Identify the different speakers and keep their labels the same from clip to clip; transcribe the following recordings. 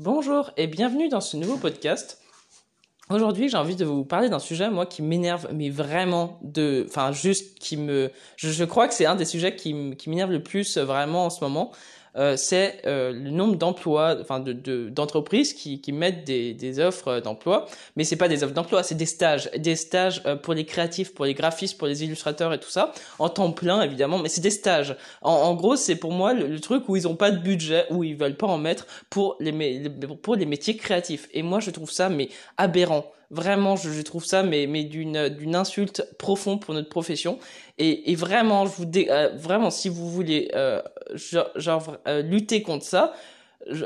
Speaker 1: Bonjour et bienvenue dans ce nouveau podcast. Aujourd'hui, j'ai envie de vous parler d'un sujet, moi, qui m'énerve, mais vraiment de, enfin, juste qui me, je, crois que c'est un des sujets qui, qui m'énerve le plus euh, vraiment en ce moment. Euh, c'est euh, le nombre d'emplois, enfin de d'entreprises qui, qui mettent des, des offres d'emploi, mais c'est pas des offres d'emploi, c'est des stages, des stages euh, pour les créatifs, pour les graphistes, pour les illustrateurs et tout ça, en temps plein évidemment, mais c'est des stages. En, en gros, c'est pour moi le, truc où ils ont pas de budget, où ils veulent pas en mettre pour les pour les métiers créatifs. Et moi, je trouve ça mais aberrant. Vraiment, je, je trouve ça mais mais d'une d'une insulte profonde pour notre profession. Et, et vraiment, je vous dé, euh, vraiment, si vous voulez euh, genre, euh, lutter contre ça, je,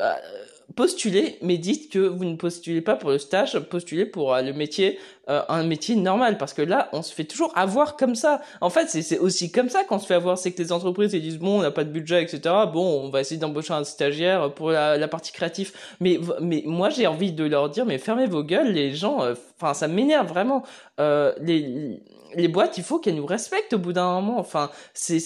Speaker 1: postulez, mais dites que vous ne postulez pas pour le stage, postulez pour le métier, euh, un métier normal, parce que là, on se fait toujours avoir comme ça. En fait, c'est aussi comme ça qu'on se fait avoir, c'est que les entreprises ils disent bon, on n'a pas de budget, etc. Bon, on va essayer d'embaucher un stagiaire pour la, partie créative. Mais mais moi, j'ai envie de leur dire, mais fermez vos gueules, les gens. Enfin, ça m'énerve vraiment. Euh, les les boîtes, il faut qu'elles nous respectent au bout d'un moment. Enfin, c'est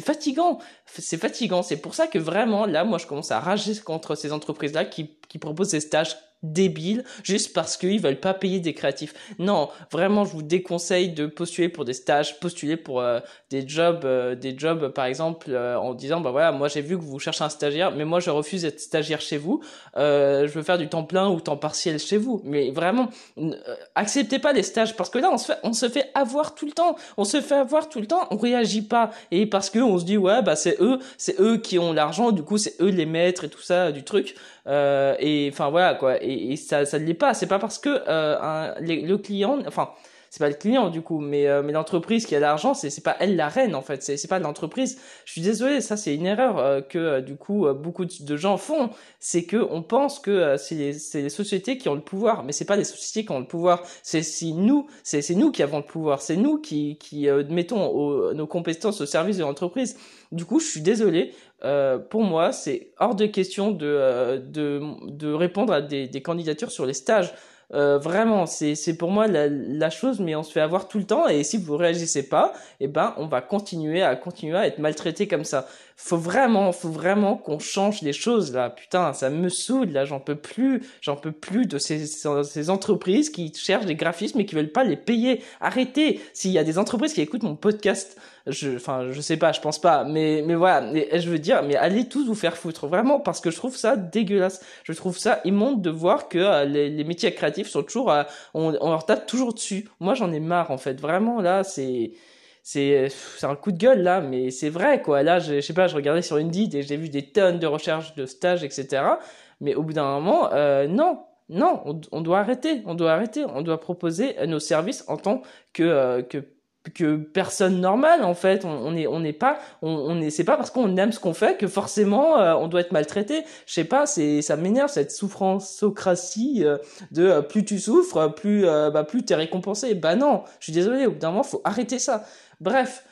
Speaker 1: fatigant, c'est fatigant. C'est pour ça que vraiment là, moi, je commence à rager contre ces entreprises-là qui qui proposent des stages débiles juste parce qu'ils veulent pas payer des créatifs. Non, vraiment, je vous déconseille de postuler pour des stages, postuler pour euh, des jobs, euh, des jobs par exemple euh, en disant bah voilà, moi j'ai vu que vous cherchez un stagiaire, mais moi je refuse d'être stagiaire chez vous. je veux faire du temps plein ou temps partiel chez vous. Mais vraiment, acceptez pas les stages parce que là on se fait, on se fait avoir tout le temps. On se fait avoir tout le temps. On réagit pas et parce que on se dit ouais bah c'est eux, c'est eux qui ont l'argent, du coup c'est eux les maîtres et tout ça du truc. Et enfin voilà quoi. Et, ça ça ne l'est pas. C'est pas parce que euh, le client enfin c'est pas le client du coup mais euh, mais l'entreprise qui a l'argent c'est c'est pas elle la reine en fait c'est c'est pas l'entreprise. Je suis désolé ça c'est une erreur euh, que du coup beaucoup de gens font. C'est que on pense que c'est les c'est les sociétés qui ont le pouvoir mais c'est pas les sociétés qui ont le pouvoir. C'est si nous c'est c'est nous qui avons le pouvoir. C'est nous qui qui mettons nos compétences au service de l'entreprise. Du coup je suis désolé euh, pour moi, c'est hors de question de, euh, de, de répondre à des, des candidatures sur les stages. Euh, vraiment, c'est pour moi la, la, chose, mais on se fait avoir tout le temps. Et si vous réagissez pas, eh ben on va continuer à continuer à être maltraité comme ça. Faut vraiment, faut vraiment qu'on change les choses là. Putain, ça me saoule là. J'en peux plus, j'en peux plus de ces ces entreprises qui cherchent des graphismes et qui veulent pas les payer. Arrêtez. S'il y a des entreprises qui écoutent mon podcast, je, enfin, je sais pas, je pense pas, mais mais voilà. Et, je veux dire, mais allez tous vous faire foutre vraiment parce que je trouve ça dégueulasse. Je trouve ça immonde de voir que euh, les, les métiers créatifs sont toujours, on, on, leur tape toujours dessus. Moi, j'en ai marre en fait. Vraiment, là, c'est c'est c'est un coup de gueule là, mais c'est vrai quoi. Là, je, sais pas, je regardais sur Indeed et j'ai vu des tonnes de recherches de stages, etc. Mais au bout d'un moment, euh, non, non, on, doit arrêter, on doit arrêter, on doit proposer nos services en tant que euh, que que personne normale en fait. On est on n'est pas on, on est c'est pas parce qu'on aime ce qu'on fait que forcément euh, on doit être maltraité. Je sais pas c'est ça m'énerve cette souffranceocratie euh, de euh, plus tu souffres plus bah plus t'es récompensé. Bah non je suis désolé au bout d'un moment faut arrêter ça. Bref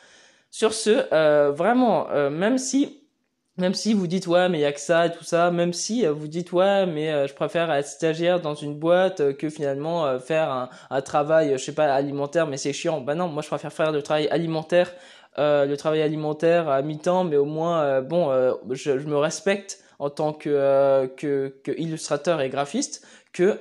Speaker 1: sur ce vraiment même si même si vous dites ouais mais il y a que ça et tout ça, même si euh, vous dites ouais mais euh, je préfère être stagiaire dans une boîte euh, que finalement faire un, travail je sais pas alimentaire mais c'est chiant. Bah non, moi je préfère faire le travail alimentaire, le travail alimentaire à mi-temps mais au moins bon je, je, me respecte en tant que, que, que illustrateur et graphiste que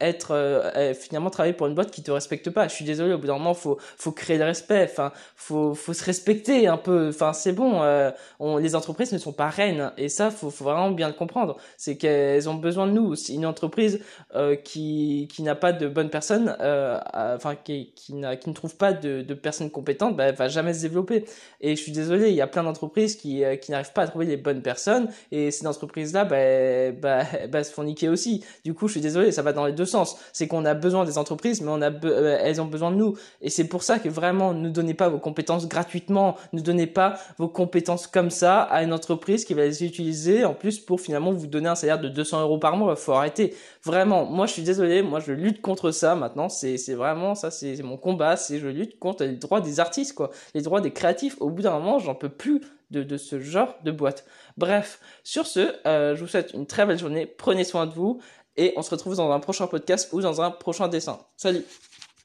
Speaker 1: être euh, finalement travailler pour une boîte qui te respecte pas. Je suis désolé, au bout d'un moment, faut faut créer le respect. Enfin, faut faut se respecter un peu. Enfin, c'est bon. Euh, on, les entreprises ne sont pas reines et ça, faut faut vraiment bien le comprendre. C'est qu'elles ont besoin de nous. Une entreprise euh, qui qui n'a pas de bonnes personnes, euh, enfin qui qui, n'a, qui ne trouve pas de, de personnes compétentes, bah, elle va jamais se développer. Et je suis désolé, il y a plein d'entreprises qui euh, qui n'arrivent pas à trouver les bonnes personnes et ces entreprises là, bah, bah, bah, se font niquer aussi. Du coup, je suis désolé, ça va dans les deux sens. C'est qu'on a besoin des entreprises, mais euh, elles ont besoin de nous. Et c'est pour ça que vraiment, ne donnez pas vos compétences gratuitement. Ne donnez pas vos compétences comme ça à une entreprise qui va les utiliser en plus pour finalement vous donner un salaire de 200 euros par mois. Faut arrêter. Vraiment. Moi, je suis désolé. Moi, je lutte contre ça maintenant. C'est, vraiment ça. C'est mon combat. C'est je lutte contre les droits des artistes, quoi. Les droits des créatifs. Au bout d'un moment, j'en peux plus de, de ce genre de boîte. Bref, sur ce, euh, je vous souhaite une très belle journée. Prenez soin de vous et on se retrouve dans un prochain podcast ou dans un prochain dessin. Salut